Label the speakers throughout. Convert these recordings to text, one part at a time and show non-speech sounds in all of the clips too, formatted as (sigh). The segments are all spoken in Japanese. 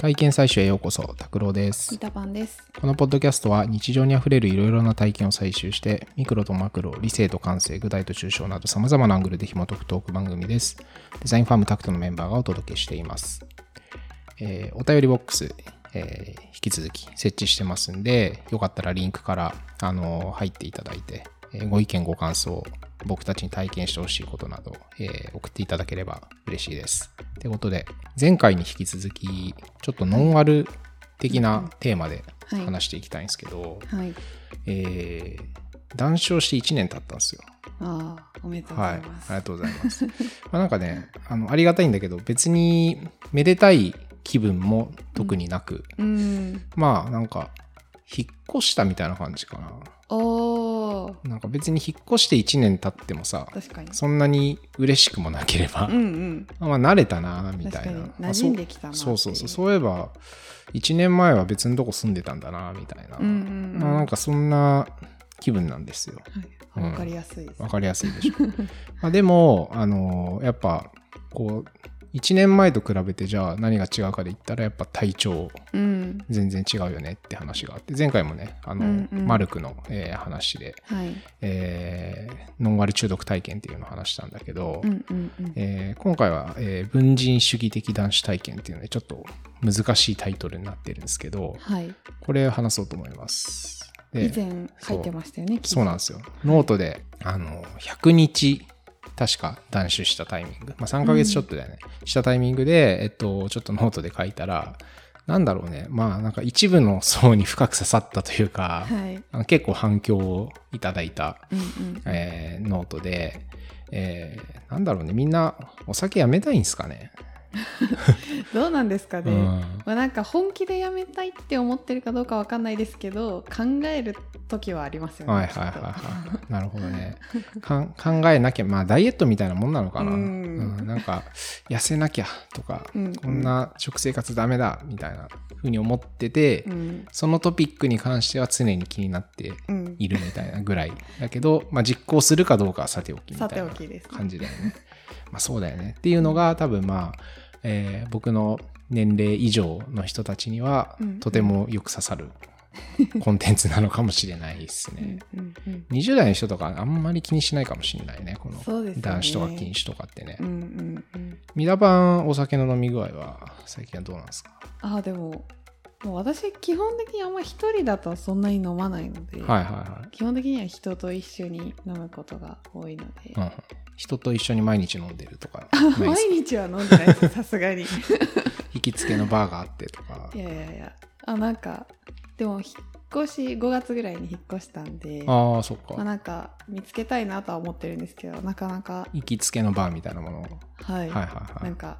Speaker 1: 体験採取へようこそ、拓郎です
Speaker 2: 三。田パンです。
Speaker 1: このポッドキャストは日常にあふれるいろいろな体験を採集して、ミクロとマクロ、理性と感性、具体と抽象など様々なアングルで紐解くトーク番組です。デザインファームタクトのメンバーがお届けしています。えーお便りボックス、えー引き続き設置してますんで、よかったらリンクから、あのー入っていただいて、えーご意見ご感想、僕たちに体験してほしいことなど、えー送っていただければ嬉しいです。ということで、前回に引き続き、ちょっとノンアル的なテーマで
Speaker 2: はい
Speaker 1: 話していきたいんですけど、
Speaker 2: はい。
Speaker 1: えー談笑して1年経ったんですよ。
Speaker 2: ああ、おめでとうご
Speaker 1: はい。あ
Speaker 2: ざいます。
Speaker 1: りがとうございます。(laughs) まあなんかね、あの、ありがたいんだけど、別にめでたい気分も特になく、
Speaker 2: うん。
Speaker 1: まあなんか、引っ越したみたいな感じかな。
Speaker 2: おー、
Speaker 1: なんか別に引っ越して1年経ってもさ、
Speaker 2: 確かに。
Speaker 1: そんなに嬉しくもなければ、
Speaker 2: うんうん。
Speaker 1: まあ慣れたな、みたいな。
Speaker 2: 馴染んできたな
Speaker 1: そうそうそう。そういえば、1年前は別のとこ住んでたんだな、みたいな。
Speaker 2: うんうんうん。
Speaker 1: まあなんかそんな気分なんですよ。
Speaker 2: はい。
Speaker 1: うん
Speaker 2: わかりやすいです。
Speaker 1: わかりやすいでしょ。(laughs) まあでも、あのやっぱ、こう、1年前と比べてじゃあ何が違うかで言ったらやっぱ体調
Speaker 2: うん。
Speaker 1: 全然違うよねって話があって前回もねあの、
Speaker 2: うんうん
Speaker 1: マルクの、えー話で、
Speaker 2: はい。
Speaker 1: えーノンアル中毒体験っていうのを話したんだけど、
Speaker 2: うんうんうん。
Speaker 1: えー今回は、えー文人主義的男子体験っていうのでちょっと難しいタイトルになってるんですけど
Speaker 2: はい。
Speaker 1: これを話そうと思います。で
Speaker 2: 以前書いてましたよね。
Speaker 1: そうなんですよ。ノートで、あの、100日、確か断酒したタイミング、まあ3ヶ月ちょっとだよね、したタイミングで、えっと、ちょっとノートで書いたら、なんだろうね、まあなんか一部の層に深く刺さったというか、
Speaker 2: はい。
Speaker 1: 結構反響をいただいた、
Speaker 2: うんうん。
Speaker 1: えーノートで、えーなんだろうね、みんなお酒やめたいんですかね。(laughs)
Speaker 2: どうなんですかね。
Speaker 1: うん
Speaker 2: まあなんか本気でやめたいって思ってるかどうかわかんないですけど、考える時はありますよね。
Speaker 1: はいはいはいはい。なるほどね。かん考えなきゃ、まあダイエットみたいなもんなのかな。
Speaker 2: う
Speaker 1: うんんなんか、痩せなきゃとか、
Speaker 2: うん
Speaker 1: こんな食生活ダメだみたいなふうに思ってて、
Speaker 2: うん。
Speaker 1: そのトピックに関しては常に気になって
Speaker 2: うん。
Speaker 1: いるみたいなぐらい。だけど、まあ実行するかどうかはさておきみた
Speaker 2: さて
Speaker 1: いな
Speaker 2: おきですね。
Speaker 1: 感じだよね。まあそうだよね。っていうのが多分まあ、えー僕の年齢以上の人たちには
Speaker 2: うん
Speaker 1: とてもよく刺さるコンテンツなのかもしれないですね。
Speaker 2: うんうんうん。
Speaker 1: 20代の人とかあんまり気にしないかもしれないね。この男子とか禁止とかってね。ミラバンお酒の飲み具合は最近はどうなんですか？
Speaker 2: ああでももう私基本的にあんま一人だとそんなに飲まないので、
Speaker 1: はいはいはい。
Speaker 2: 基本的には人と一緒に飲むことが多いので、
Speaker 1: うん、人と一緒に毎日飲んでるとか
Speaker 2: 毎
Speaker 1: か
Speaker 2: 日は飲んでないです (laughs) さすがにい (laughs)
Speaker 1: 行きつけのバーがあってとか。
Speaker 2: やいやいやあなんかでも引っ越し5月ぐらいに引っ越したんで
Speaker 1: ああ、そっ
Speaker 2: まあ、
Speaker 1: か。
Speaker 2: なんか見つけたいなとは思ってるんですけどなかなか
Speaker 1: 行きつけのバーみたいなものを。
Speaker 2: はい、
Speaker 1: はいはいは
Speaker 2: ないん。か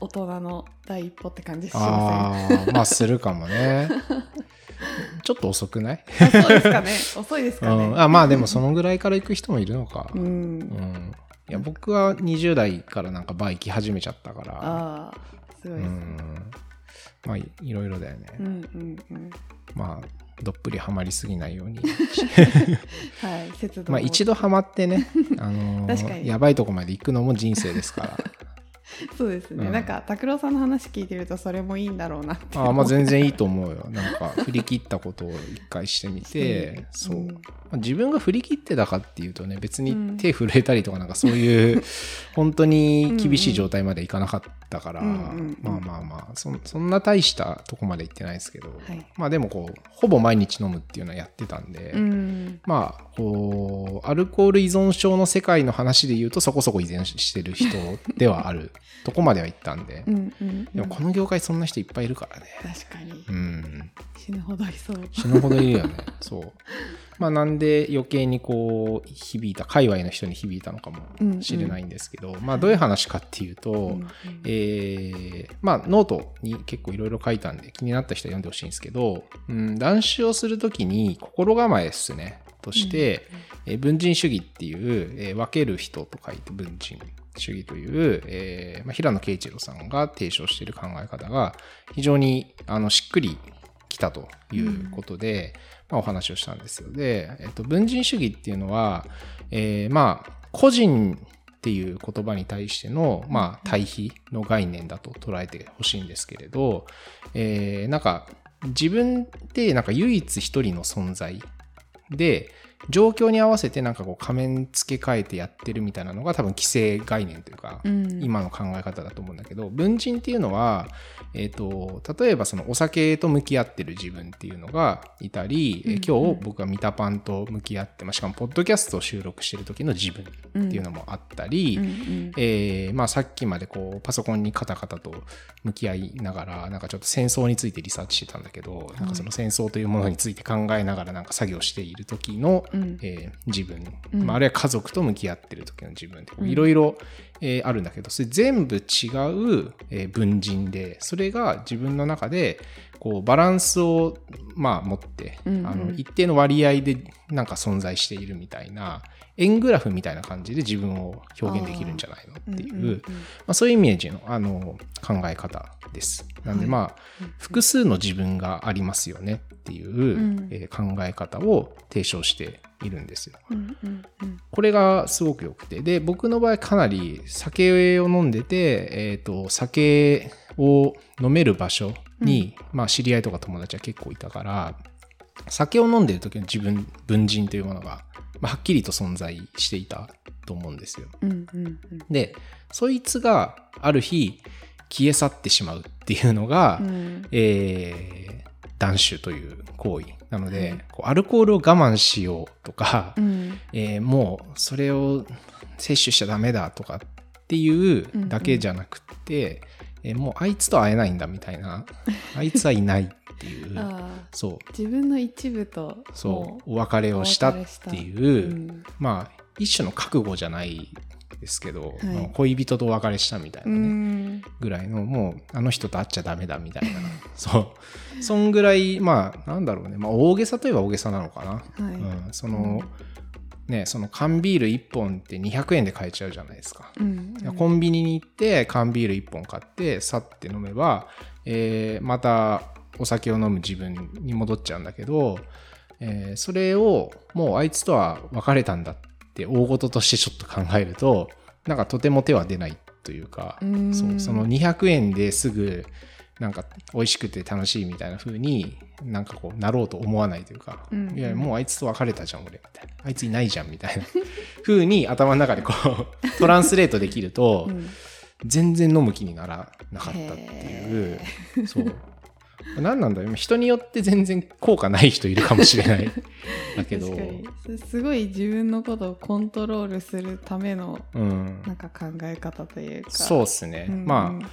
Speaker 2: 大人の第一歩って感じしま
Speaker 1: ああ、まあするかもね。(laughs) ちょっと遅くない、
Speaker 2: せんあそうですかね遅いですかね、
Speaker 1: うん、あまあでもそのぐらいから行く人もいるのか。
Speaker 2: う
Speaker 1: うんん。いや、僕は20代からなんかバー行き始めちゃったから。
Speaker 2: ああすごいうですね
Speaker 1: ん。まあいいろいろだよね。
Speaker 2: うんうんうん
Speaker 1: まあ、どっぷりハマりすぎないように。(laughs)
Speaker 2: はい節度
Speaker 1: まあ一度ハマってね、あのーやばいとこまで行くのも人生ですから。(laughs)
Speaker 2: そうですね、
Speaker 1: うん。
Speaker 2: なんか拓郎さんの話聞いてるとそれもいいんだろうなって
Speaker 1: ああまあ全然いいと思うよ。なんか振り切ったことを一回してみて、(laughs) そう。
Speaker 2: ん
Speaker 1: まあ自分が振り切ってたかっていうとね、別に
Speaker 2: うん
Speaker 1: 手震えたりとかなんかそういう (laughs) 本当に厳しい状態までいかなかったから、まあまあまあそ、そんな大したとこまで行ってないですけど、
Speaker 2: はい
Speaker 1: まあでもこう、ほぼ毎日飲むっていうのはやってたんで、
Speaker 2: うん
Speaker 1: まあ、こう、アルコール依存症の世界の話で言うとそこそこ依存してる人ではあるとこまでは行ったんで、
Speaker 2: うんうん
Speaker 1: でもこの業界そんな人いっぱいいるからね。
Speaker 2: 確かに
Speaker 1: うん。
Speaker 2: 死ぬほどいそう
Speaker 1: 死ぬほどいるよね。そう。(laughs) まあなんで余計にこう響いた、界隈の人に響いたのかもしれないんですけど、まあどういう話かっていうと、
Speaker 2: うんうん。
Speaker 1: えーまあノートに結構いろいろ書いたんで気になった人は読んでほしいんですけど、うん、断酒をするときに心構えですね。として、えー文人主義っていう、えー分ける人と書いて文人主義という、えーまあ、平野啓一郎さんが提唱している考え方が非常にあのしっくりきたということで、お話をしたんですよ。で、えっと、文人主義っていうのは、えーまあ個人っていう言葉に対しての、まあ、対比の概念だと捉えてほしいんですけれど、えーなんか自分ってなんか唯一一人の存在で状況に合わせてなんかこう仮面付け替えてやってるみたいなのが多分既成概念というか、
Speaker 2: うん。
Speaker 1: 今の考え方だと思うんだけど文人っていうのは、えー、と例えばそのお酒と向き合ってる自分っていうのがいたり、えー
Speaker 2: うん
Speaker 1: 今日僕がミタパンと向き合って、まあ、しかもポッドキャストを収録してる時の自分っていうのもあったり、えーまあ、さっきまでこうパソコンにカタカタと向き合いながらなんかちょっと戦争についてリサーチしてたんだけど、なんかその戦争というものについて考えながらなんか作業している時の、
Speaker 2: うん。
Speaker 1: えー自分、
Speaker 2: うん。
Speaker 1: まあ、あるいは家族と向き合ってる時の自分って
Speaker 2: うん。
Speaker 1: いろいろえーあるんだけどそれ全部違う、えー文人でそれが自分の中でこうバランスを、まあ、持って、
Speaker 2: うんうん。
Speaker 1: あの一定の割合でなんか存在しているみたいな円グラフみたいな感じで自分を表現できるんじゃないのっていう、
Speaker 2: うんうんうん。
Speaker 1: まあ、そういうイメージのあの考え方です。なんで
Speaker 2: はい。
Speaker 1: まあ、複数の自分がありますよねっていう、
Speaker 2: ん。
Speaker 1: えー考え方を提唱しているんですよ。
Speaker 2: うんうんうん。
Speaker 1: これがすごく良くて。で、僕の場合かなり酒を飲んでて、えっ、と、酒を飲める場所に、まあ知り合いとか友達は結構いたから、酒を飲んでる時の自分、文人というものが、まあ、はっきりと存在していたと思うんですよ。
Speaker 2: うんうんうん。
Speaker 1: で、そいつがある日消え去ってしまうっていうのが、
Speaker 2: うん。
Speaker 1: えー断酒という行為なので、
Speaker 2: はい。
Speaker 1: こうアルコールを我慢しようとか、
Speaker 2: うん。
Speaker 1: えーもうそれを摂取しちゃダメだとかっていうだけじゃなくて、えーもうあいつと会えないんだみたいな。(laughs) あいつはいないっていう。そう。
Speaker 2: 自分の一部と
Speaker 1: そう。お別れをしたっていう、
Speaker 2: う。ん
Speaker 1: まあ一種の覚悟じゃないですけど、
Speaker 2: はい。
Speaker 1: まあ恋人とお別れしたみたいうなね、
Speaker 2: ん。
Speaker 1: ぐらいのもうあの人と会っちゃダメだみたいな。(laughs) そう。そんぐらいまあなんだろうね、まあ、大げさといえば大げさなのかな、
Speaker 2: はい。
Speaker 1: うん、その、ねその缶ビール1本って200円で買えちゃうじゃないですか、
Speaker 2: うん。
Speaker 1: コンビニに行って缶ビール1本買ってさって飲めば、えーまたお酒を飲む自分に戻っちゃうんだけど、えーそれをもうあいつとは別れたんだって大事としてちょっと考えるとなんかとても手は出ないというか、
Speaker 2: うん。
Speaker 1: そうその200円ですぐなんか美味しくて楽しいみたいな風になんかこうなろうと思わないというか、
Speaker 2: うんうん。
Speaker 1: いやもうあいつと別れたじゃん俺みたいな。あいついないじゃんみたいな。(laughs) 風に頭の中でこう (laughs) トランスレートできると、
Speaker 2: うん。
Speaker 1: 全然飲む気にならなかったっていう。そう。何なんだろう。人によって全然効果ない人いるかもしれない。(laughs) だけど。
Speaker 2: 確かに。すすごい自分のことをコントロールするための
Speaker 1: うん。
Speaker 2: なんか考え方というか。
Speaker 1: そうっすね、
Speaker 2: うん
Speaker 1: まあうん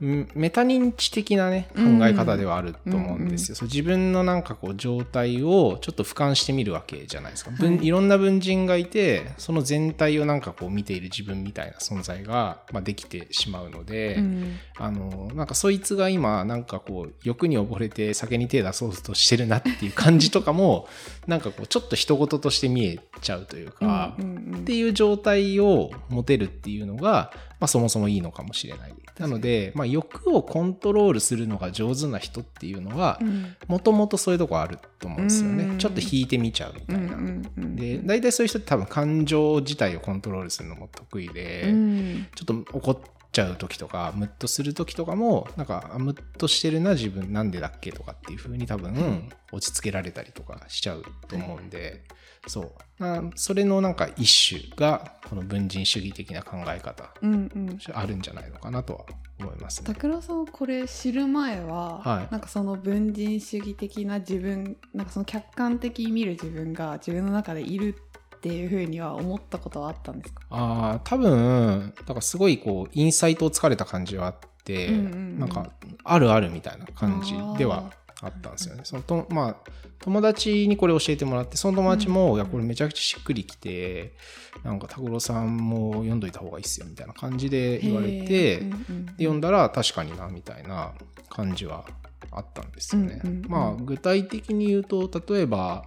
Speaker 1: メタ認知的なね考
Speaker 2: うん
Speaker 1: え方ではあると思うんですよ、自分のなんかこう状態をちょっと俯瞰してみるわけじゃないですか、文
Speaker 2: はい。
Speaker 1: いろんな文人がいてその全体をなんかこう見ている自分みたいな存在が、まあ、できてしまうので、
Speaker 2: うん。
Speaker 1: あのなんかそいつが今なんかこう欲に溺れて酒に手出そうとしてるなっていう感じとかも (laughs) なんかこうちょっと人事として見えちゃうというか、っていう状態を持てるっていうのが、まあ、そもそもいいのかもしれない。なので、まあ、欲をコントロールするのが上手な人っていうのは
Speaker 2: うん
Speaker 1: もともとそういうとこあると思うんですよね。
Speaker 2: うん
Speaker 1: ちょっと引いてみちゃうみたいな。
Speaker 2: うんうんうん
Speaker 1: で大体そういう人って多分感情自体をコントロールするのも得意で、
Speaker 2: うん
Speaker 1: ちょっと怒っちゃう時とかムッとする時とかもなんかあムッとしてるな自分なんでだっけとかっていう風に多分落ち着けられたりとかしちゃうと思うんで、そう。あそれのなんか一種がこの文人主義的な考え方
Speaker 2: うんうん。
Speaker 1: あるんじゃないのかなとは思いますね。
Speaker 2: 拓郎さんはこれ知る前は、
Speaker 1: はい。
Speaker 2: なんかその文人主義的な自分なんかその客観的に見る自分が自分の中でいるっていうふうには思ったことはあったんですか？
Speaker 1: ああ多分だからすごいこうインサイトをつかれた感じはあって、
Speaker 2: うんうんうん。
Speaker 1: なんかあるあるみたいな感じではあったんですよね。そのとまあ友達にこれ教えてもらってその友達も、
Speaker 2: うん
Speaker 1: いやこれめちゃくちゃしっくりきてなんか拓郎さんも読んどいた方がいいっすよみたいな感じで言われて、
Speaker 2: うんうん
Speaker 1: で読んだら確かになみたいな感じはあったんですよね。
Speaker 2: うんうんうん。
Speaker 1: まあ具体的に言うと例えば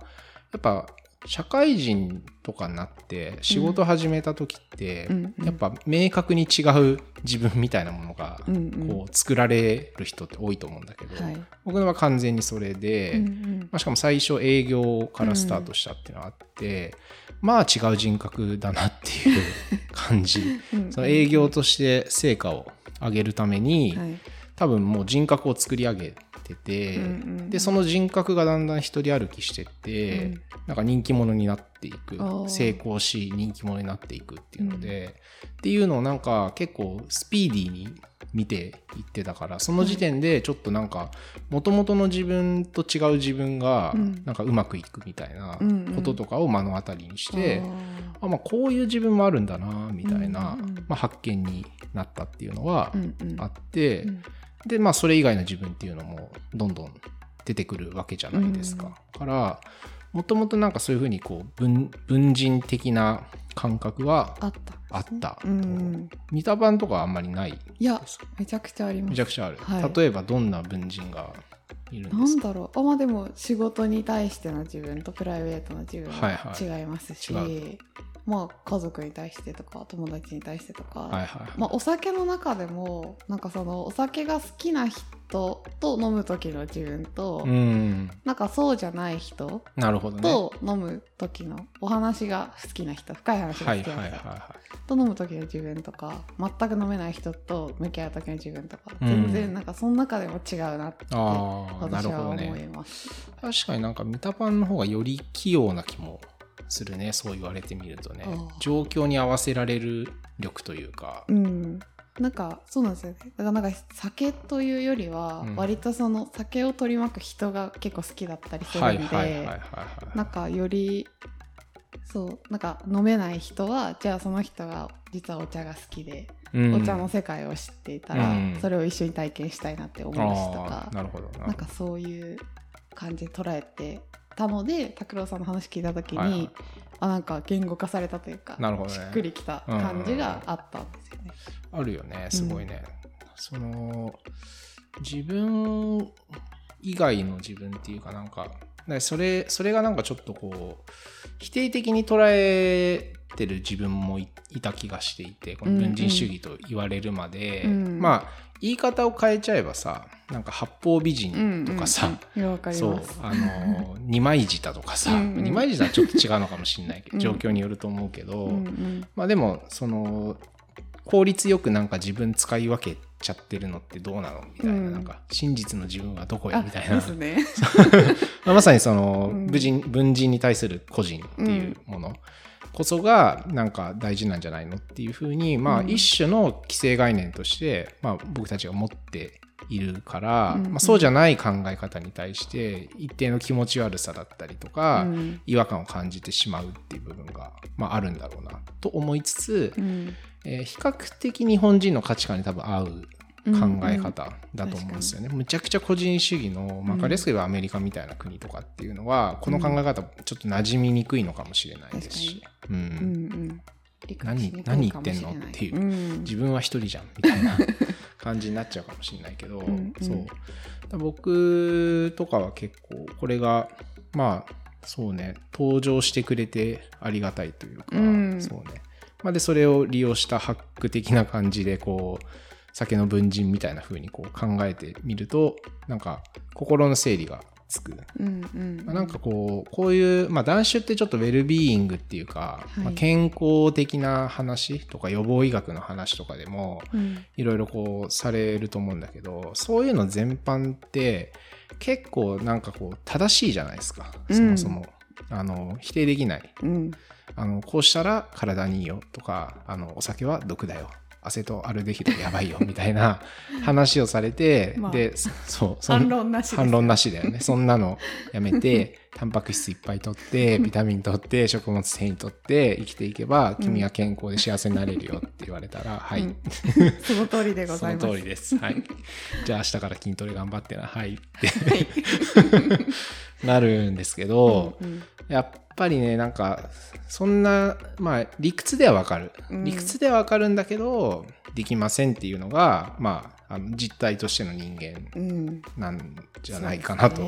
Speaker 1: やっぱ社会人とかになって仕事始めた時って、やっぱ明確に違う自分みたいなものがこう作られる人って多いと思うんだけど、
Speaker 2: はい。
Speaker 1: 僕のは完全にそれで、まあ、しかも最初営業からスタートしたっていうのがあって、まあ違う人格だなっていう感じ。(laughs)
Speaker 2: うん。
Speaker 1: その営業として成果を上げるために、
Speaker 2: はい。
Speaker 1: 多分もう人格を作り上げてて、
Speaker 2: うんうん
Speaker 1: でその人格がだんだん一人歩きしてって、
Speaker 2: うん。
Speaker 1: なんか人気者になっていく。成功し人気者になっていくっていうので、っていうのをなんか結構スピーディーに見ていってたからその時点でちょっとなんか元々の自分と違う自分が
Speaker 2: うん。
Speaker 1: なんかうまくいくみたいな
Speaker 2: うんうん。
Speaker 1: こととかを目の当たりにして、
Speaker 2: あ
Speaker 1: あまあ、こういう自分もあるんだなみたいな、
Speaker 2: うんうんうん。
Speaker 1: まあ、発見になったっていうのは
Speaker 2: ーうんうん。
Speaker 1: あって、
Speaker 2: うん
Speaker 1: でまあそれ以外の自分っていうのもどんどん出てくるわけじゃないですか。からもともとなんかそういうふうにこう文文人的な感覚は
Speaker 2: あった。
Speaker 1: あったと、
Speaker 2: う。んうん。
Speaker 1: 見た版とかはあんまりない
Speaker 2: いやめちゃくちゃあります。
Speaker 1: めちゃくちゃある、
Speaker 2: はい。
Speaker 1: 例えばどんな文人がいるん
Speaker 2: なん
Speaker 1: ですか？
Speaker 2: だろう。あまあでも仕事に対しての自分とプライベートの自分
Speaker 1: はいは
Speaker 2: は違いますし、
Speaker 1: 違
Speaker 2: まあ家族に対してとか友達に対してとか、
Speaker 1: はいはい、
Speaker 2: まあ、お酒の中でもなんかそのお酒が好きな人と飲む時の自分と、
Speaker 1: うん。
Speaker 2: なんかそうじゃない人
Speaker 1: なるほどね。
Speaker 2: と飲む時のお話が好きな人深い話が
Speaker 1: はいはい
Speaker 2: 好きな人、
Speaker 1: はい。は
Speaker 2: と飲む時の自分とか全く飲めない人と向き合う時の自分とか、
Speaker 1: うん。
Speaker 2: 全然なんかその中でも違うなって私は思います。
Speaker 1: 確かになんか見たパンの方がより器用な気もするねそう言われてみるとね。状況に合わせられる力というか。
Speaker 2: うん、なんかそうなんですよね。だからなんか酒というよりは
Speaker 1: うん。
Speaker 2: 割とその酒を取り巻く人が結構好きだったりする
Speaker 1: はい
Speaker 2: んで
Speaker 1: はい
Speaker 2: なんかよりそうなんか飲めない人はじゃあその人が実はお茶が好きで、
Speaker 1: うん。
Speaker 2: お茶の世界を知っていたら、
Speaker 1: うん。
Speaker 2: それを一緒に体験したいなって思うしと
Speaker 1: あ
Speaker 2: か
Speaker 1: ーなるほどな。
Speaker 2: なんかそういう感じで捉えてたので拓郎さんの話聞いた時に、
Speaker 1: はいはい。
Speaker 2: あなんか言語化されたというか
Speaker 1: なるほどね。
Speaker 2: しっくりきた感じがあったんですよね。
Speaker 1: あるよねすごいね、その自分以外の自分っていうかなんかだからそれそれがなんかちょっとこう否定的に捉えてる自分もいいた気がしていてこの文人主義と言われるまで、
Speaker 2: うん。
Speaker 1: まあ言い方を変えちゃえばさなんか八方美人とかさ、
Speaker 2: うんうん。
Speaker 1: そう。あの (laughs) 二枚舌とかさ、
Speaker 2: うんうん。
Speaker 1: 二枚舌はちょっと違うのかもしれないけど、(laughs)
Speaker 2: うん。
Speaker 1: 状況によると思うけど、
Speaker 2: うんうん。
Speaker 1: まあでもその効率よくなんか自分使い分けちゃってるのってどうなの？みたいな,、
Speaker 2: うん。
Speaker 1: なんか真実の自分はどこや？
Speaker 2: あ
Speaker 1: みたいな。
Speaker 2: ね。(laughs)
Speaker 1: まあまさにその
Speaker 2: うん。
Speaker 1: 文人文人に対する個人っていうもの。こそがなんか大事なんじゃないの？っていうふうにまあ
Speaker 2: うん。
Speaker 1: 一種の既成概念としてまあ僕たちが持っているから、
Speaker 2: うん
Speaker 1: まあ、そうじゃない考え方に対して一定の気持ち悪さだったりとか、
Speaker 2: うん。
Speaker 1: 違和感を感じてしまうっていう部分が、まあ、あるんだろうなと思いつつ、
Speaker 2: うん。
Speaker 1: えー比較的日本人の価値観に多分合う考え方だと思うんですよね。むちゃくちゃ個人主義の、まあ、分かりやすく言えばアメリカみたいな国とかっていうのは、この考え方ちょっと馴染みにくいのかもしれないですし、うん。
Speaker 2: うんうん。
Speaker 1: 何何言ってんのっていう。
Speaker 2: うん。
Speaker 1: 自分は一人じゃんみたいな (laughs) 感じになっちゃうかもしれないけど、
Speaker 2: うんうん。
Speaker 1: そう。僕とかは結構これがまあそうね登場してくれてありがたいというか、
Speaker 2: うん。
Speaker 1: そうね、まあ、でそれを利用したハック的な感じでこう酒の文人みたいな風にこう考えてみるとなんか心の整理がつく。
Speaker 2: うんうん
Speaker 1: まあなんかこうこういう、まあ、断酒ってちょっとウェルビーイングっていうか、
Speaker 2: い。
Speaker 1: まあ、健康的な話とか予防医学の話とかでも
Speaker 2: うん。
Speaker 1: いろいろこうされると思うんだけどそういうの全般って結構なんかこう正しいじゃないですか。そもそも、あの否定できない。
Speaker 2: うん。
Speaker 1: あのこうしたら体にいいよとかあのお酒は毒だよアセトアルデヒドやばいよみたいな (laughs) 話をされて、
Speaker 2: まあ
Speaker 1: でそそう
Speaker 2: 反論なし
Speaker 1: 反論なしだよね。そんなのやめてタンパク質いっぱい取って (laughs) ビタミン取って食物繊維取って生きていけば君は健康で幸せになれるよって言われたら、(laughs) はい、
Speaker 2: うんその通りでご
Speaker 1: そ
Speaker 2: ざいます
Speaker 1: の通りです。はい。じゃあ明日から筋トレ頑張ってな。はい。って (laughs) なるんですけど、
Speaker 2: うん
Speaker 1: やっぱりね、なんか、そんな、まあ、理屈ではわかる。
Speaker 2: うん
Speaker 1: 理屈ではわかるんだけど、できませんっていうのが、まあ、あの実態としての人間
Speaker 2: うん。
Speaker 1: なんじゃないかなと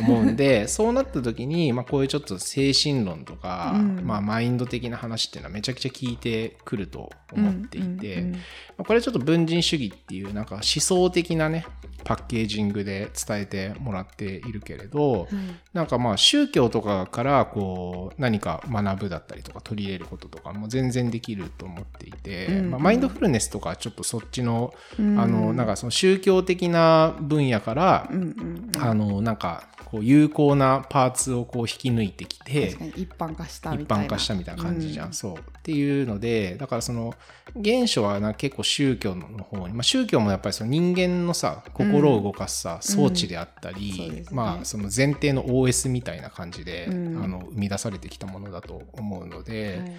Speaker 1: 思うんで (laughs) そうなった時に、まあ、こういうちょっと精神論とか、
Speaker 2: うん。
Speaker 1: まあ、マインド的な話っていうのはめちゃくちゃ聞いてくると思っていて、まあこれちょっと文人主義っていうなんか思想的なねパッケージングで伝えてもらっているけれど、
Speaker 2: うん
Speaker 1: なんかまあ宗教とかからこう何か学ぶだったりとか取り入れることとかも全然できると思っていて、
Speaker 2: うん
Speaker 1: まあ、マインドフルネスとかはちょっとそっちの,、
Speaker 2: うん。
Speaker 1: あのなんかその宗教的な分野から、
Speaker 2: うんうんうん。
Speaker 1: あのなんかこう有効なパーツをこう引き抜いてきて
Speaker 2: 一般化したみ
Speaker 1: 一
Speaker 2: たいな。
Speaker 1: 般化したみたいな感じじゃん、
Speaker 2: うん。
Speaker 1: そう。っていうのでだからその原初はな結構宗教の方に、まあ、宗教もやっぱりその人間のさ心を動かすさ、装置であったり、
Speaker 2: そうですね。
Speaker 1: まあその前提の OS みたいな感じで、
Speaker 2: うん。
Speaker 1: あの生み出されてきたものだと思うので、
Speaker 2: はい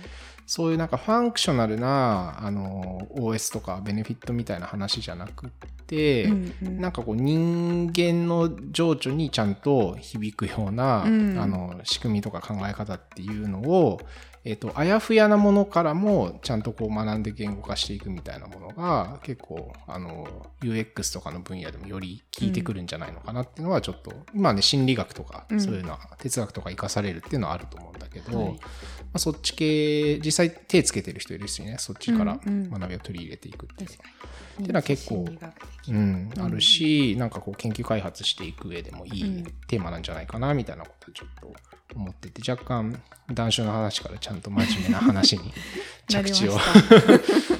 Speaker 1: そういうなんかファンクショナルなあの OS とかベネフィットみたいな話じゃなくって、
Speaker 2: うんうん。
Speaker 1: なんかこう人間の情緒にちゃんと響くような、
Speaker 2: うん。
Speaker 1: あの仕組みとか考え方っていうのを、えっとあやふやなものからもちゃんとこう学んで言語化していくみたいなものが結構あの UX とかの分野でもより効いてくるんじゃないのかなっていうのはちょっと、今ね心理学とか
Speaker 2: うん。
Speaker 1: そういうのは哲学とか生かされるっていうのはあると思うんだけど、
Speaker 2: はい。
Speaker 1: まあ、そっち系実際手つけてる人いるしね。そっちから
Speaker 2: うんうん。
Speaker 1: 学びを取り入れていくっていう。
Speaker 2: 確かに。
Speaker 1: てのは結構うん、
Speaker 2: うん。
Speaker 1: あるし、なんかこう研究開発していく上でもいい
Speaker 2: うん
Speaker 1: テーマなんじゃないかなみたいなことをちょっと思ってて若干談笑の話からちゃんと真面目な話に (laughs) 着地を
Speaker 2: し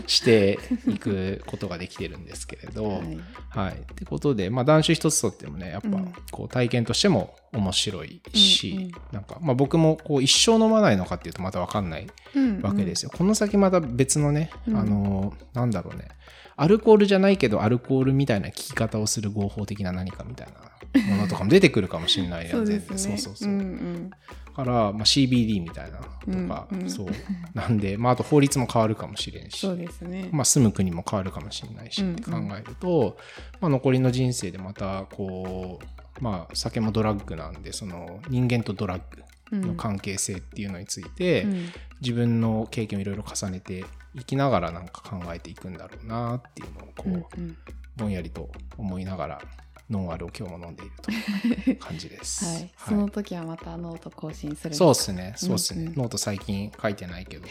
Speaker 2: (laughs)
Speaker 1: していくことができてるんですけれど、
Speaker 2: はい。
Speaker 1: はい。ってことで、まあ、男子一つとってもね、やっぱ
Speaker 2: うん、
Speaker 1: こう、体験としても面白いし、
Speaker 2: うんうん。
Speaker 1: なんか、まあ、僕も、こう、一生飲まないのかっていうとまたわかんない
Speaker 2: うん
Speaker 1: わけですよ。この先また別のね、
Speaker 2: うん。
Speaker 1: あの、なんだろうね、アルコールじゃないけど、アルコールみたいな聞き方をする合法的な何かみたいなものとかも出てくるかもしれない
Speaker 2: そ
Speaker 1: よね、
Speaker 2: うですね
Speaker 1: 全然。そうそうそう。
Speaker 2: んうん
Speaker 1: だから、まあ、CBD みたいなとか、
Speaker 2: うんうん
Speaker 1: そう。なんで、まあ、あと法律も変わるかもしれんし。
Speaker 2: そうですね。
Speaker 1: まあ、住む国も変わるかもしれないし
Speaker 2: うん
Speaker 1: って考えると、まあ、残りの人生でまたこうまあ酒もドラッグなんでその人間とドラッグの関係性っていうのについて、
Speaker 2: うん。
Speaker 1: 自分の経験をいろいろ重ねていきながらなんか考えていくんだろうなっていうのをこう、
Speaker 2: うんうん。
Speaker 1: ぼんやりと思いながらノンアルを今日も飲んでいるという感じです。(laughs)
Speaker 2: はい、その時はまたノート更新する
Speaker 1: そうっす。ね、そうっすね。
Speaker 2: うんうん。
Speaker 1: ノート最近書いてないけど、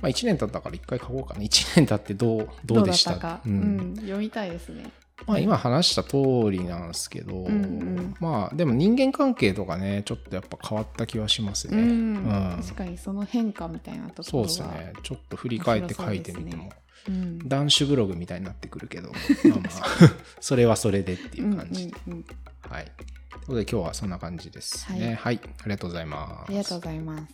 Speaker 1: まあ1年経ったから一回書こうかな。1年経ってどう、どうでし
Speaker 2: た？か、
Speaker 1: う
Speaker 2: うん。ん。読みたいですね。
Speaker 1: まあ今話した通りなんですけど、
Speaker 2: んうん
Speaker 1: まあでも人間関係とかね、ちょっとやっぱ変わった気はしますね。
Speaker 2: うん
Speaker 1: うん
Speaker 2: 確かにその変化みたいなところが
Speaker 1: そうですね。ちょっと振り返って書いてみても、
Speaker 2: うん
Speaker 1: 男子ブログみたいになってくるけど、(laughs) まあまあ、それはそれでっていう感じで。
Speaker 2: うんうんうん
Speaker 1: はい。ということで今日はそんな感じですね。はい、ありがとうございます。
Speaker 2: ありがとうございます。